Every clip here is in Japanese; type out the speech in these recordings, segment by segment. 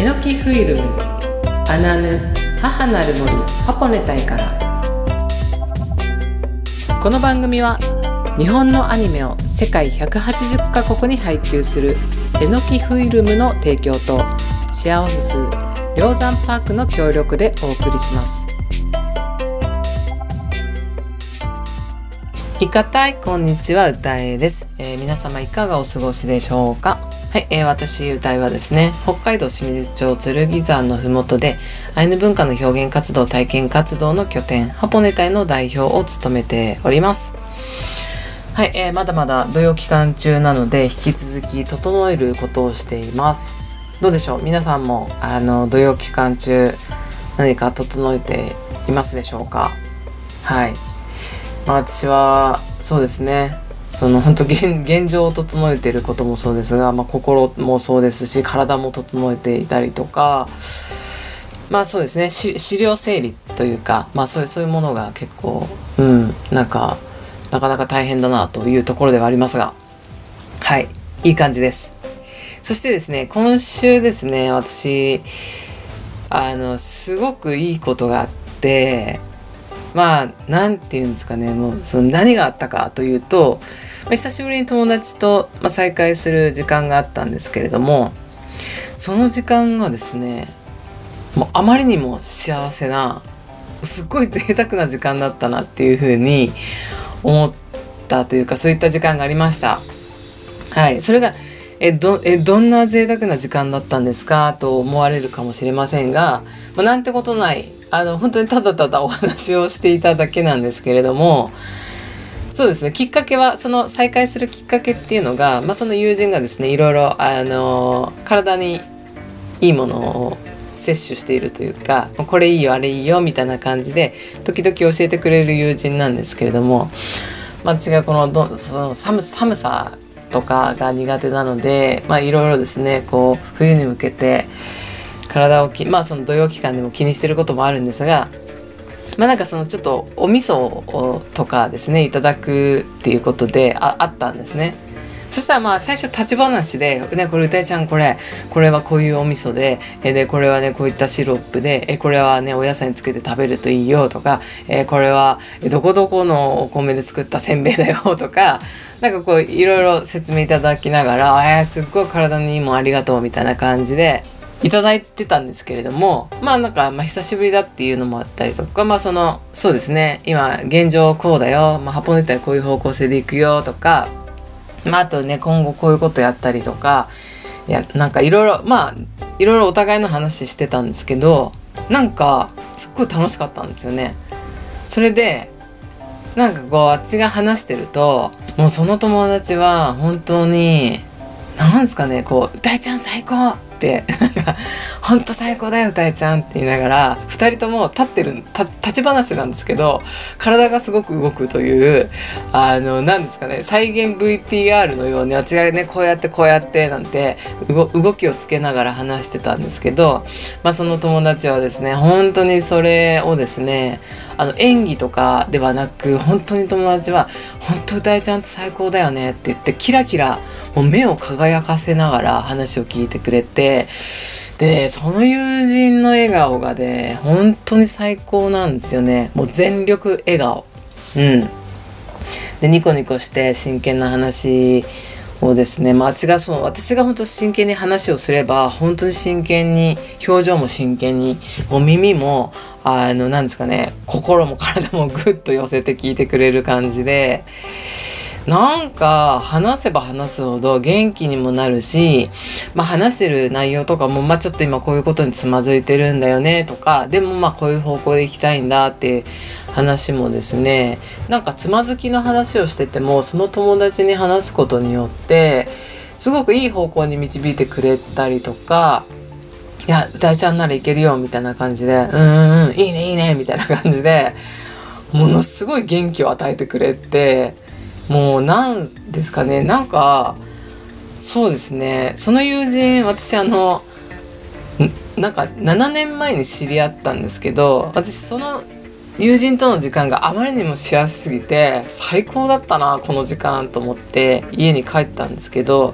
えのきフィルムアナヌ母なる森ハポネタイから。この番組は日本のアニメを世界180カ国に配給するえのきフィルムの提供とシェアオフィス梁山パークの協力でお送りします。いかたいこんにちは歌えです、えー、皆様いかがお過ごしでしょうか？はい、えー、私歌いはですね北海道清水町剣山のふもとでアイヌ文化の表現活動体験活動の拠点ハポネ隊の代表を務めております。はい、えー、まだまだ土曜期間中なので引き続き整えることをしています。どうでしょう？皆さんもあの土曜期間中何か整えていますでしょうか？はい。まあ、私はそうですね。その本当現 現状を整えていることもそうですが、まあ、心もそうですし体も整えていたりとかまあそうですね。資料整理というか、まあ、そういうそういうものが結構うんなんかなかなか大変だなというところではありますがはいいい感じです。そしてですね今週ですね私あのすごくいいことがあってまあ何て言うんですかねもうその何があったかというと、まあ、久しぶりに友達と、まあ、再会する時間があったんですけれどもその時間がですねもうあまりにも幸せなすっごい贅沢な時間だったなっていうふうに思ったというかそういった時間がありました。はい、それがえどえどんな贅沢な時間だったんですか？と思われるかもしれませんが、まあ、なんてことない。あの本当にただただお話をしていただけなんですけれどもそうですね。きっかけはその再会するきっかけっていうのが、まあ、その友人がですねいろいろあの体にいいものを摂取しているというかこれいいよあれいいよみたいな感じで時々教えてくれる友人なんですけれども、まあ、私がこのどその寒寒さとかが苦手なのでいろいろですねこう冬に向けて体をきまあその土曜期間でも気にしてることもあるんですがまあなんかそのちょっとお味噌とかですねいただくっていうことでああったんですね。そしたらまあ最初立ち話で「ねこれ歌いちゃんこれこれはこういうお味噌でえでこれはねこういったシロップでえこれはねお野菜につけて食べるといいよ」とか「えこれはどこどこのお米で作ったせんべいだよ」とか なんかこういろいろ説明いただきながら「えー、すっごい体にいいもんありがとう」みたいな感じでいただいてたんですけれどもまあなんか、まあ、久しぶりだっていうのもあったりとかまあそのそうですね今現状こうだよ、まあ、ハポネタこういう方向性でいくよとかまああとね今後こういうことやったりとかいやなんかいろいろまあいろいろお互いの話してたんですけどなんかすっごい楽しかったんですよね。それでなんかこうあっちが話してるともうその友達は本当になんすかねこう「歌いちゃん最高!」なんか「ほんと最高だよ歌えちゃん」って言いながら2人とも立ってる立ち話なんですけど体がすごく動くというあの何ですかね再現 VTR のようにあっちがねこうやってこうやってなんて動きをつけながら話してたんですけど、まあ、その友達はですね本当にそれをですねあの演技とかではなく本当に友達は「本当歌えちゃんって最高だよね」って言ってキラキラもう目を輝かせながら話を聞いてくれてでその友人の笑顔がね本当に最高なんですよね。もう全力笑顔。うん。でニコニコして真剣な話をですね、まあ、私がそう私が本当真剣に話をすれば本当に真剣に表情も真剣にもう耳もあのなんですかね心も体もぐっと寄せて聞いてくれる感じでなんか話せば話すほど元気にもなるし、まあ、話してる内容とかも、まあ、ちょっと今こういうことにつまずいてるんだよねとかでもまあこういう方向で行きたいんだって話もですねなんかつまずきの話をしててもその友達に話すことによってすごくいい方向に導いてくれたりとかいや歌いちゃんならいけるよみたいな感じでうんうんいいねいいねみたいな感じでものすごい元気を与えてくれてもうなんですかねなんかそうですねその友人私あのなんか7年前に知り合ったんですけど私その友人との時間があまりにも幸せすすぎて最高だったなこの時間と思って家に帰ったんですけど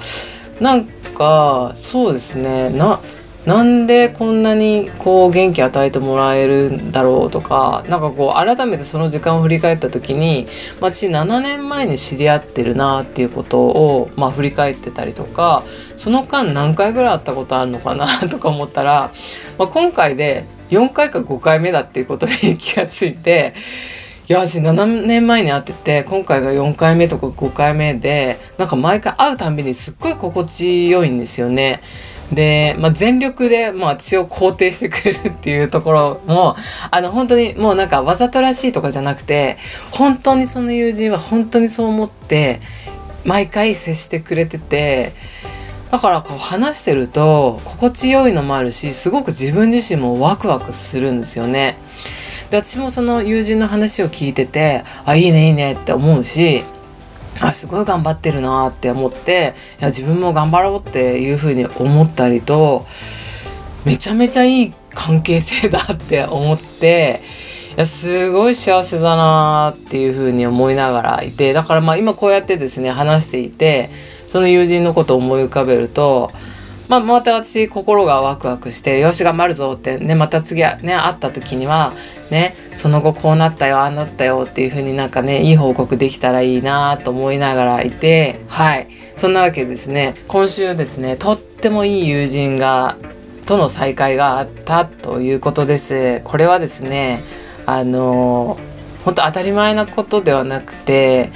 なんかそうですね。ななんでこんなにこう元気与えてもらえるんだろうとかなんかこう改めてその時間を振り返った時に、まあ、7年前に知り合ってるなっていうことを、まあ、振り返ってたりとかその間何回ぐらい会ったことあるのかなとか思ったら、まあ、今回で4回か5回目だっていうことに気がついて。いや私7年前に会ってて今回が4回目とか5回目でなんか毎回会うたびにすっごい心地よいんですよね。で、まあ、全力で、まあ、私を肯定してくれるっていうところも、あの、本当にもうなんかわざとらしいとかじゃなくて、本当にその友人は本当にそう思って、毎回接してくれてて、だからこう話してると心地よいのもあるし、すごく自分自身もワクワクするんですよね。で、私もその友人の話を聞いてて、あ、いいねいいねって思うし、あすごい頑張ってるなって思っていや自分も頑張ろうっていうふうに思ったりとめちゃめちゃいい関係性だって思っていやすごい幸せだなっていうふうに思いながらいてだからまあ今こうやってですね話していてその友人のことを思い浮かべるとまあ、また私心がワクワクしてよし頑張るぞってねまた次ね会った時にはねその後こうなったよああなったよっていう風になんかねいい報告できたらいいなと思いながらいてはい。そんなわけですね。今週ですねとってもいい友人がとの再会があったということです。これはですねあの本当当たり前なことではなくて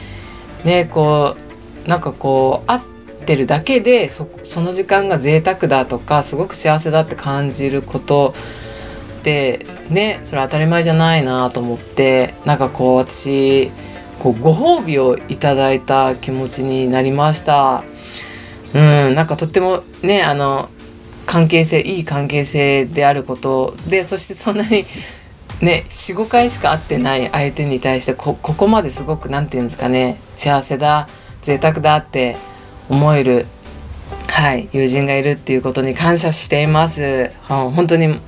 ねこうなんかこう会ってるだけでその時間が贅沢だとかすごく幸せだって感じることってねそれ当たり前じゃないなと思ってなんかこう私こうご褒美をいただいた気持ちになりました。うんなんかとってもねあの関係性いい関係性であることでそしてそんなにね45回しか会ってない相手に対してここまですごく何て言うんですかね幸せだ贅沢だって思えるはい友人がいるっていうことに感謝しています、本当に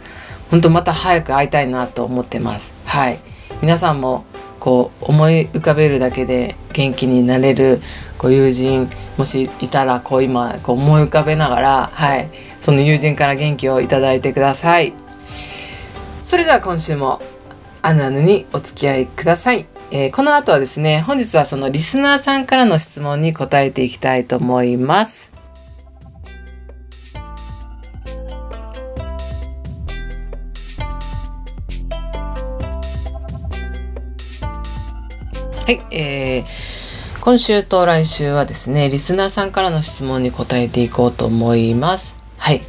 本当また早く会いたいなと思ってます。はい。皆さんもこう思い浮かべるだけで元気になれるご友人もしいたらこう今こう思い浮かべながらはい。その友人から元気をいただいてください。それでは今週もあぬあぬにお付き合いください。えー、この後はですね、本日はそのリスナーさんからの質問に答えていきたいと思います。はい、えー、今週と来週はですね、リスナーさんからの質問に答えていこうと思います。はい、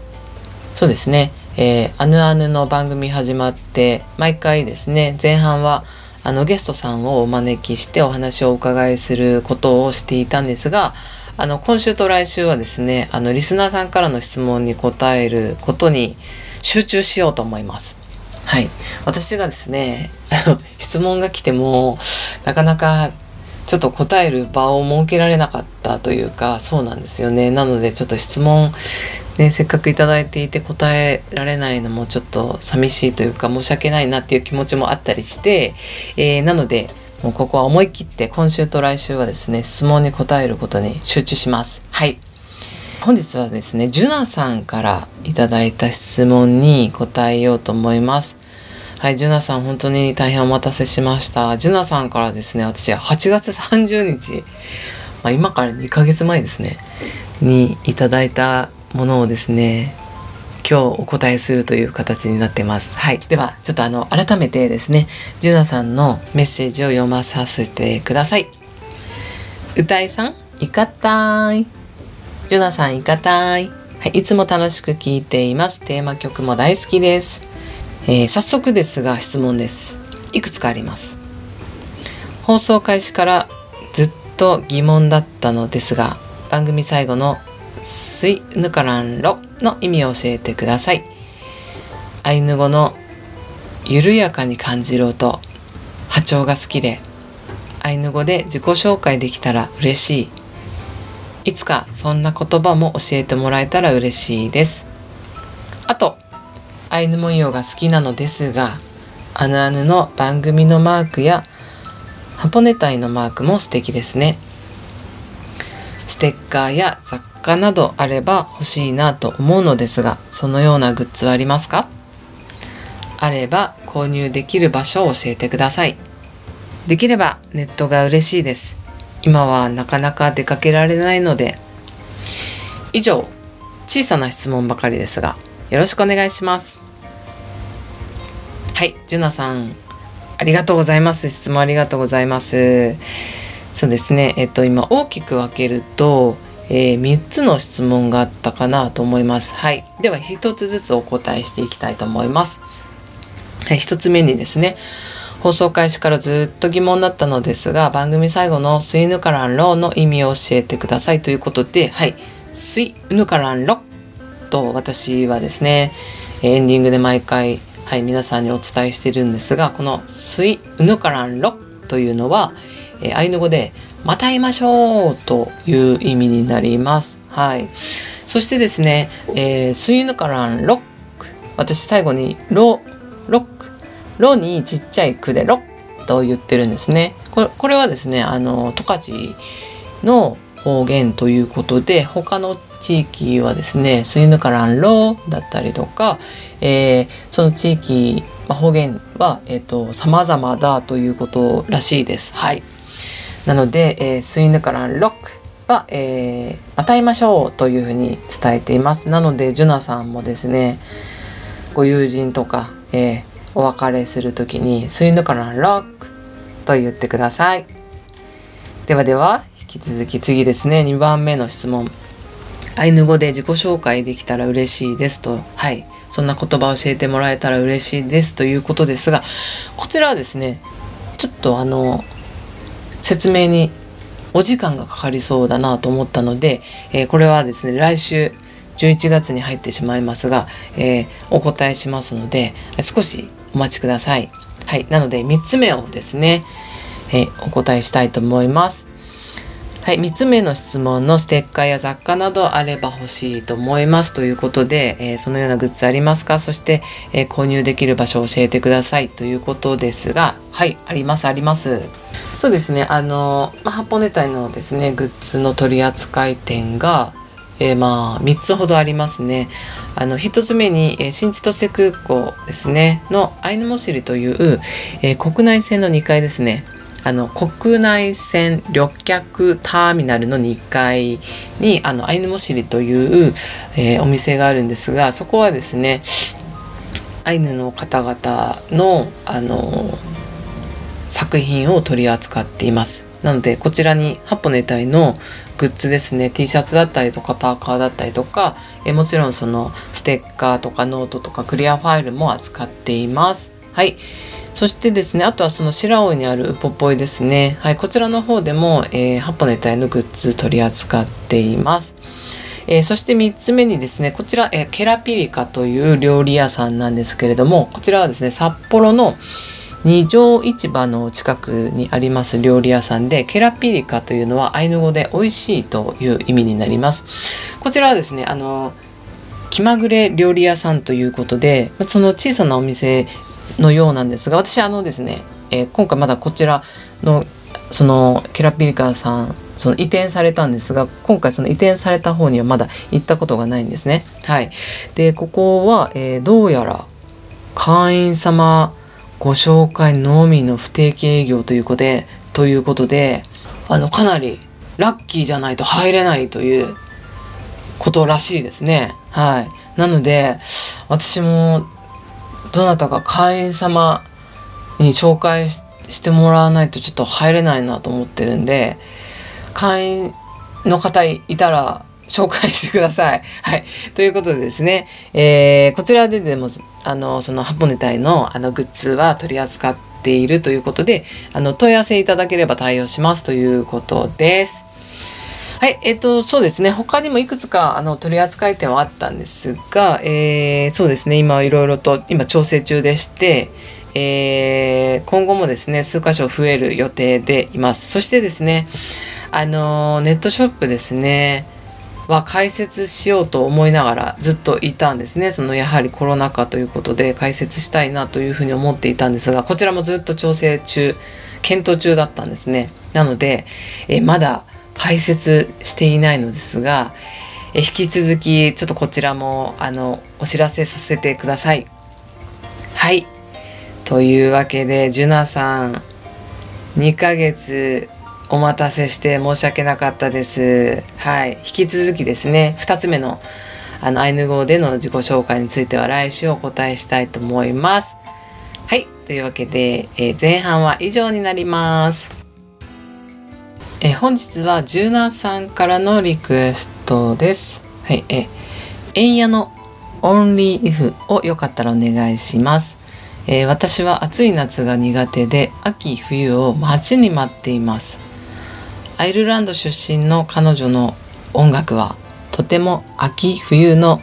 そうですね、えー、あぬあぬの番組始まって、毎回ですね、前半はあのゲストさんをお招きしてお話をお伺いすることをしていたんですが、あの今週と来週はですね、あのリスナーさんからの質問に答えることに集中しようと思います。はい。私がですね、あ の質問が来てもなかなかちょっと答える場を設けられなかったというか、そうなんですよね。なのでちょっと質問ね、せっかく頂いていて答えられないのもちょっと寂しいというか申し訳ないなっていう気持ちもあったりして、えー、なのでもうここは思い切って今週と来週はですね質問に答えることに集中します。はい本日はですねジュナさんから頂いた質問に答えようと思います。はい、ジュナさん本当に大変お待たせしました。ジュナさんからですね、私8月30日、まあ、今から2ヶ月前ですね、にいただいたものをですね今日お答えするという形になってます。はい。では、ちょっとあの、改めてですね、ジュナさんのメッセージを読まさせてください。歌いさん、いかたい。ジュナさん、いかたい。はい。いつも楽しく聴いています。テーマ曲も大好きです。えー、早速ですが質問です。いくつかあります。放送開始からずっと疑問だったのですが、番組最後のスイヌカランロの意味を教えてください。アイヌ語の緩やかに感じる音、波長が好きで、アイヌ語で自己紹介できたら嬉しい。いつかそんな言葉も教えてもらえたら嬉しいです。アイヌ文様が好きなのですが、アヌアヌの番組のマークやハポネタイのマークも素敵ですね。ステッカーや雑貨などあれば欲しいなと思うのですが、そのようなグッズはありますか？あれば購入できる場所を教えてください。できればネットが嬉しいです。今はなかなか出かけられないので。以上、小さな質問ばかりですが、よろしくお願いします。はい、ジュナさん、ありがとうございます。質問ありがとうございます。そうですね、えっと、今大きく分けると、えー、3つの質問があったかなと思います。はい。では、1つずつお答えしていきたいと思います。はい、1つ目にですね、放送開始からずっと疑問だったのですが、番組最後のスイヌカランローの意味を教えてくださいということで、はい、スイヌカランロと私はですね、エンディングで毎回、はい、皆さんにお伝えしてるんですが、このスイヌカランロというのは、えー、アイヌ語でまた会いましょうという意味になります。はい。そしてですね、えー、スイヌカランロ。私最後にロ、ロッロにちっちゃい句でロと言ってるんですね。これこれはですね、あの、十勝の方言ということで、他の地域はですね、スイヌカランロだったりとか、えー、その地域、まあ、方言は、えっ、ー、と、様々だということらしいです。はい。なので、えー、スイヌカランロックは、えー、また会いましょうというふうに伝えています。なので、ジュナさんもですね、ご友人とか、えー、お別れする時にスイヌカランロックと言ってください。ではでは、引き続き次ですね、2番目の質問。アイヌ語で自己紹介できたら嬉しいですと。はい。そんな言葉を教えてもらえたら嬉しいですということですが、こちらはですね、ちょっとあの、説明にお時間がかかりそうだなと思ったので、えー、これはですね、来週11月に入ってしまいますが、えー、お答えしますので、少しお待ちください。はい。なので、3つ目をですね、えお答えしたいと思います。はい。3つ目の質問のステッカーや雑貨などあれば欲しいと思いますということで、えー、そのようなグッズありますか？そして、えー、購入できる場所を教えてくださいということですが、はい。あります、あります。そうですね。あの、まあ、ハポネタのですね、グッズの取り扱い店が、えー、まあ3つほどありますね。あの1つ目に、えー、新千歳空港ですねのアイヌモシリという、えー、国内線の2階ですね。あの国内線旅客ターミナルの2階にあのアイヌモシリという、えー、お店があるんですがそこはですねアイヌの方々のあの作品を取り扱っています。なのでこちらにハポネタイのグッズですね T シャツだったりとかパーカーだったりとかえもちろんそのステッカーとかノートとかクリアファイルも扱っていますはいそしてですねあとはその白老にあるウポポイですね。はいこちらの方でも、えー、ハポネタイのグッズ取り扱っています。えー、そして3つ目にですね、こちら、えー、ケラピリカという料理屋さんなんですけれども、こちらはですね、札幌の、二条市場の近くにあります料理屋さんでケラピリカというのはアイヌ語で美味しいという意味になります。こちらはですねあの気まぐれ料理屋さんということでその小さなお店のようなんですが私あのですね、えー、今回まだこちらのそのケラピリカさんその移転されたんですが今回その移転された方にはまだ行ったことがないんですね。はい、でここは、えー、どうやら会員様ご紹介のみの不定期営業ということで、ということで、あの、かなりラッキーじゃないと入れないということらしいですね。はい。なので、私も、どなたか会員様に紹介してもらわないとちょっと入れないなと思ってるんで、会員の方いたら紹介してください。はい。ということでですね、えー、こちらででも、あの、そのハポネタイのあのグッズは取り扱っているということで、あの、問い合わせいただければ対応しますということです。はい、えっ、ー、と、そうですね。他にもいくつか、あの、取り扱い店はあったんですが、えー、そうですね。今、いろいろと、今、調整中でして、えー、今後もですね、数箇所増える予定でいます。そしてですね、あの、ネットショップですね。は解説しようと思いながらずっといたんですね。そのやはりコロナ禍ということで解説したいなというふうに思っていたんですが、こちらもずっと調整中、検討中だったんですね。なので、えまだ解説していないのですが、え引き続きちょっとこちらもあのお知らせさせてください。はい。というわけでジュナさん2ヶ月お待たせして申し訳なかったです。はい。引き続きですね2つ目のあのアイヌ語での自己紹介については来週お答えしたいと思います。はい。というわけで、えー、前半は以上になります。え本日はジュナーさんからのリクエストです。はい、え、エンヤの Only If をよかったらお願いします。え、私は暑い夏が苦手で秋冬を待ちに待っています。アイルランド出身の彼女の音楽はとても秋冬の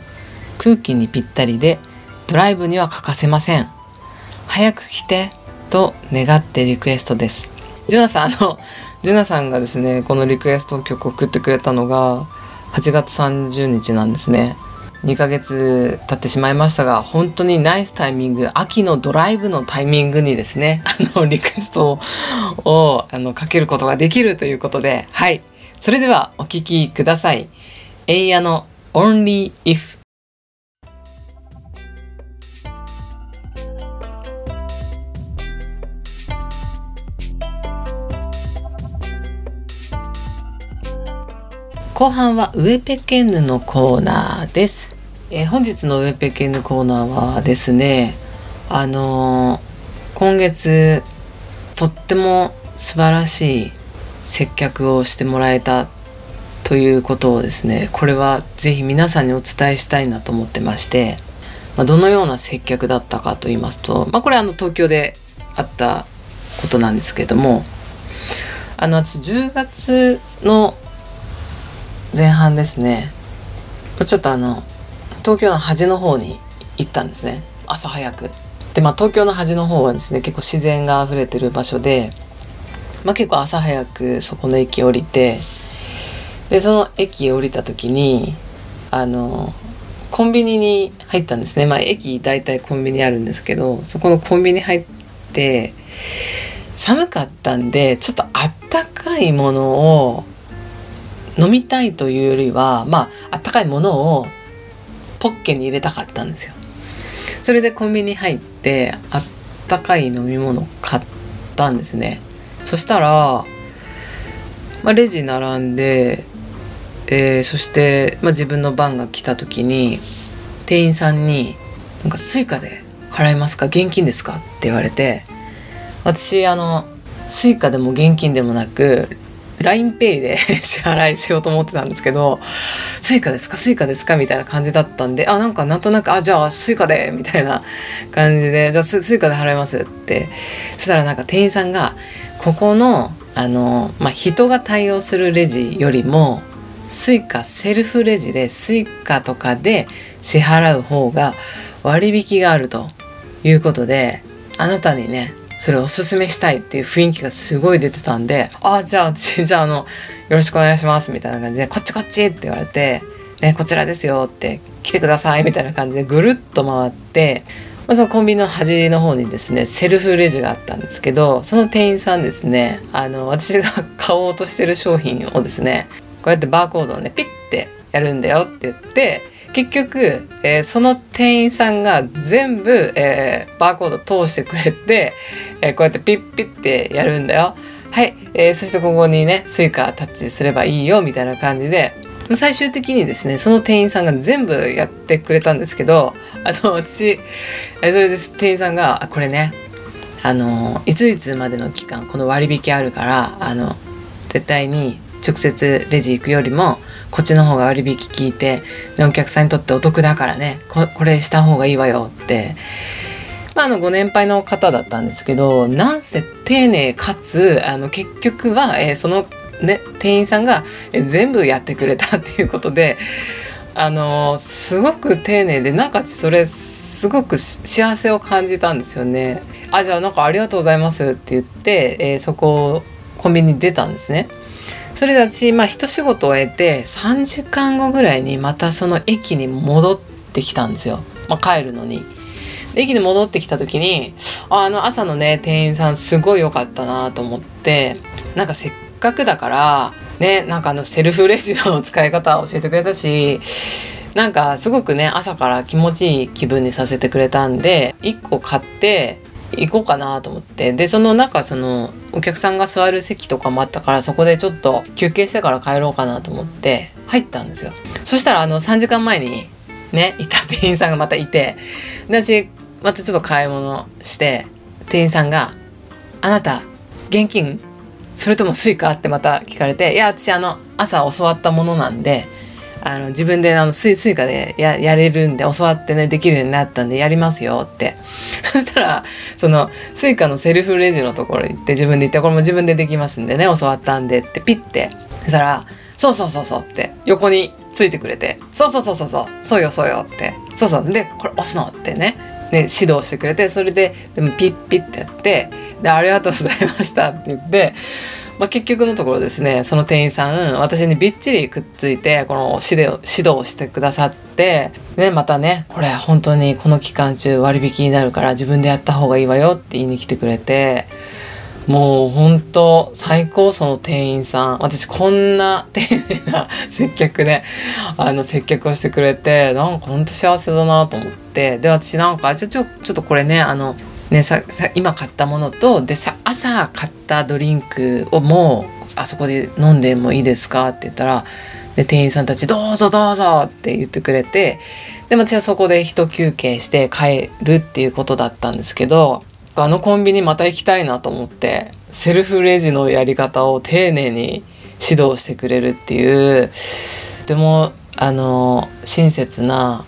空気にぴったりでドライブには欠かせません。早く来てと願ってリクエストです。ジュナさん、あの、ジュナさんがですねこのリクエスト曲を送ってくれたのが8月30日なんですね。2ヶ月経ってしまいましたが本当にナイスタイミング秋のドライブのタイミングにですねあのリクエストをあのかけることができるということではい。それではお聴きください。エイヤの Only If 後半はウエペケンヌのコーナーです。えー、本日のウエペケンヌコーナーはですね、あのー、今月とっても素晴らしい接客をしてもらえたということをですね、これはぜひ皆さんにお伝えしたいなと思ってまして、まあ、どのような接客だったかと言いますと、まあ、これあの東京であったことなんですけども、あの私10月の前半ですね。ちょっとあの東京の端の方に行ったんですね。朝早く。でまあ東京の端の方はですね結構自然が溢れてる場所で、まあ、結構朝早くそこの駅降りてでその駅降りた時にあのコンビニに入ったんですね。まあ駅大体コンビニあるんですけどそこのコンビニ入って寒かったんでちょっとあったかいものを飲みたいというよりはまああったかいものをポッケに入れたかったんですよ。それでコンビニ入ってあったかい飲み物買ったんですね。そしたら、まあ、レジ並んで、えー、そして、まあ、自分の番が来た時に店員さんに「なんかスイカで払いますか？現金ですか?」って言われて私あのスイカでも現金でもなく LINEPay で 支払いしようと思ってたんですけど、スイカですか？スイカですか？みたいな感じだったんで、あ、なんかなんとなく、あ、じゃあスイカでみたいな感じで、じゃあスイカで払いますって。そしたらなんか店員さんが、ここの、あの、まあ、人が対応するレジよりも、スイカセルフレジでスイカとかで支払う方が割引があるということで、あなたにね、それをおすすめしたいっていう雰囲気がすごい出てたんで、ああ、じゃあ、じゃあ、あの、よろしくお願いしますみたいな感じで、こっちこっちって言われて、ね、こちらですよって、来てくださいみたいな感じでぐるっと回って、まあ、そのコンビニの端の方にですね、セルフレジがあったんですけど、その店員さんですね、あの、私が買おうとしてる商品をですね、こうやってバーコードをね、ピッてやるんだよって言って、結局、えー、その店員さんが全部、えー、バーコード通してくれて、えー、こうやってピッピッてやるんだよ。はい、えー、そしてここにね、スイカタッチすればいいよ、みたいな感じで、最終的にですね、その店員さんが全部やってくれたんですけど、あの、私、それです店員さんが、これね、あの、いついつまでの期間、この割引あるから、あの、絶対に直接レジ行くよりも、こっちの方が割引聞いてでお客さんにとってお得だからねここれした方がいいわよって、まあ、あのご年配の方だったんですけどなんせ丁寧かつあの結局は、えー、その、ね、店員さんが、え全部やってくれたっていうことで。あのすごく丁寧でなんかそれすごく幸せを感じたんですよね。あじゃあなんかありがとうございますって言って、えー、そこコンビニに出たんですね。それで私、まあ、一仕事終えて3時間後ぐらいにまたその駅に戻ってきたんですよ、まあ、帰るのに。駅に戻ってきた時にあの朝のね店員さんすごい良かったなと思ってなんかせっかくだからね、なんかあのセルフレジの使い方教えてくれたし、なんかすごくね、朝から気持ちいい気分にさせてくれたんで、1個買って行こうかなと思って。で、その中、その、お客さんが座る席とかもあったから、そこでちょっと休憩してから帰ろうかなと思って入ったんですよ。そしたらあの3時間前にね、いた店員さんがまたいて、私、またちょっと買い物して、店員さんが、あなた、現金それともスイカ？ってまた聞かれて、いや、私あの、朝教わったものなんで、あの、自分であの、スイスイカでややれるんで、教わってね、できるようになったんで、やりますよって。そしたら、その、スイカのセルフレジのところ行って、自分で行って、これも自分でできますんでね、教わったんでってピッて。そしたら、そうそうそうそうって、横についてくれて、そうそうそうそうそう、そうよそうよって、そうそう、で、これ押すのってね、ね、指導してくれて、それで、でもピッピッてやって、で、ありがとうございましたって言って、まあ、結局のところですね、その店員さん、私にびっちりくっついて、この指導指導してくださって、ね、またね、これ本当にこの期間中割引になるから自分でやった方がいいわよって言いに来てくれて、もう本当最高その店員さん。私こんな丁寧な接客で、あの接客をしてくれて、なんかほんと幸せだなと思って。で、私なんか、ちょ、ちょ、ちょっとこれね、あの、ね、さ今買ったものとでさ朝買ったドリンクをもうあそこで飲んでもいいですかって言ったらで店員さんたち「どうぞどうぞ」って言ってくれてで私はそこで一休憩して帰るっていうことだったんですけどあのコンビニまた行きたいなと思ってセルフレジのやり方を丁寧に指導してくれるっていうとてもあの親切な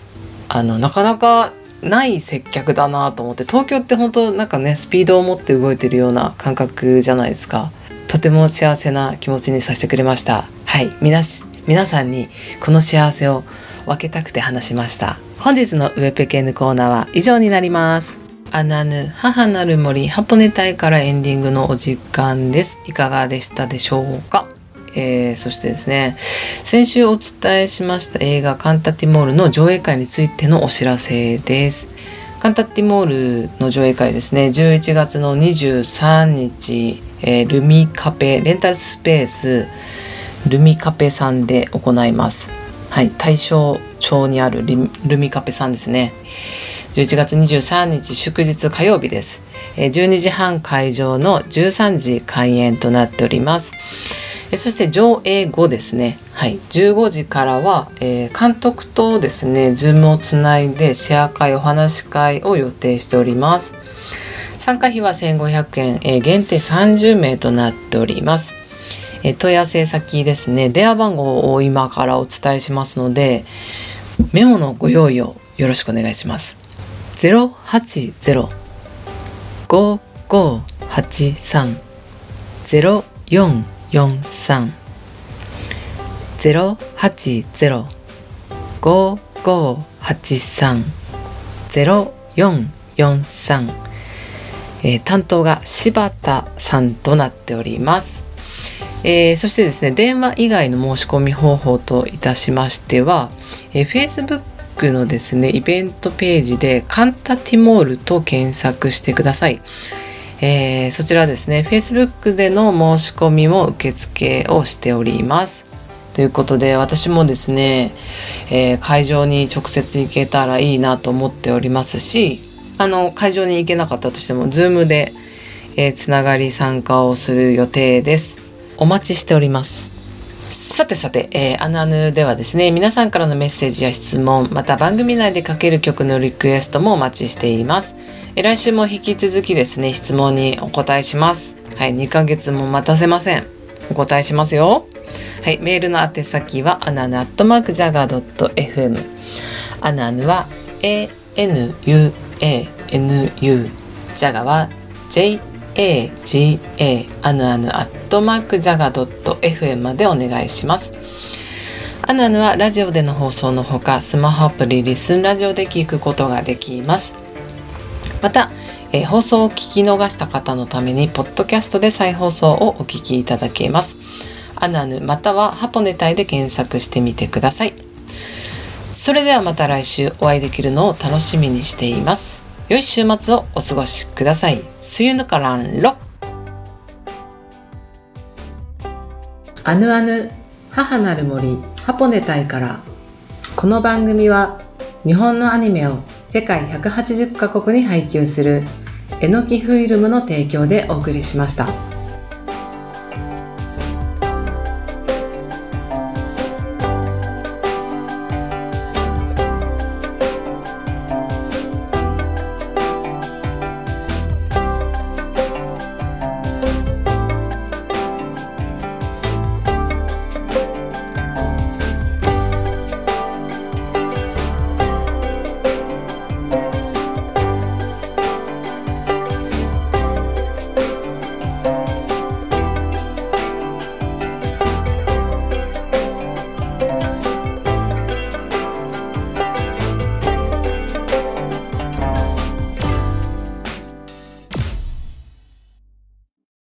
あのなかなかない接客だなと思って東京って本当なんかねスピードを持って動いてるような感覚じゃないですか。とても幸せな気持ちにさせてくれました。はい。皆皆さんにこの幸せを分けたくて話しました。本日のウェペケヌコーナーは以上になります。アナヌ母なる森ハポネ隊からエンディングのお時間です。いかがでしたでしょうか？えー、そしてですね先週お伝えしました映画カンタティモールの上映会についてのお知らせです。カンタティモールの上映会ですね11月の23日、えー、ルミカペレンタルスペースルミカペさんで行います。はい大正町にあるルミカペさんですね。11月23日祝日火曜日です。12時半開場の13時開演となっております。そして上映後ですね、はい、15時からは、えー、監督とですね、 Zoom をつないでシェア会、お話し会を予定しております。参加費は1500円、えー、限定30名となっております。え、問い合わせ先ですね、電話番号を今からお伝えしますので、メモのご用意をよろしくお願いします。080-5583-04四三ゼロ八ゼロ五五八三ゼロ四四三担当が柴田さんとなっております。えー、そしてですね、電話以外の申し込み方法といたしましては、えー、Facebook のですね、イベントページでカンタティモールと検索してください。えー、そちらですね Facebook での申し込みも受付をしております。ということで私もですね、えー、会場に直接行けたらいいなと思っておりますしあの会場に行けなかったとしても Zoom で、えー、つながり参加をする予定です。お待ちしております。さてさて、えー、あのあぬではですね、皆さんからのメッセージや質問、また番組内でかける曲のリクエストもお待ちしています。え来週も引き続きですね、質問にお答えします。はい、2ヶ月も待たせません。お答えしますよ。はい、メールの宛先は、アナヌアットマークジャガー .fm。アナヌは、anu, anu, ジャガは、J aga アヌアヌアットマークジャガドット .fm までお願いします。アナヌはラジオでの放送のほか、スマホアプリリスンラジオで聞くことができます。また、えー、放送を聞き逃した方のために、ポッドキャストで再放送をお聞きいただけます。アナヌまたはハポネタイで検索してみてください。それではまた来週お会いできるのを楽しみにしています。良い週末をお過ごしください。See you からんろアヌアヌ母なる森ハポネタイからこの番組は日本のアニメを世界180カ国に配給するえのきフィルムの提供でお送りしました。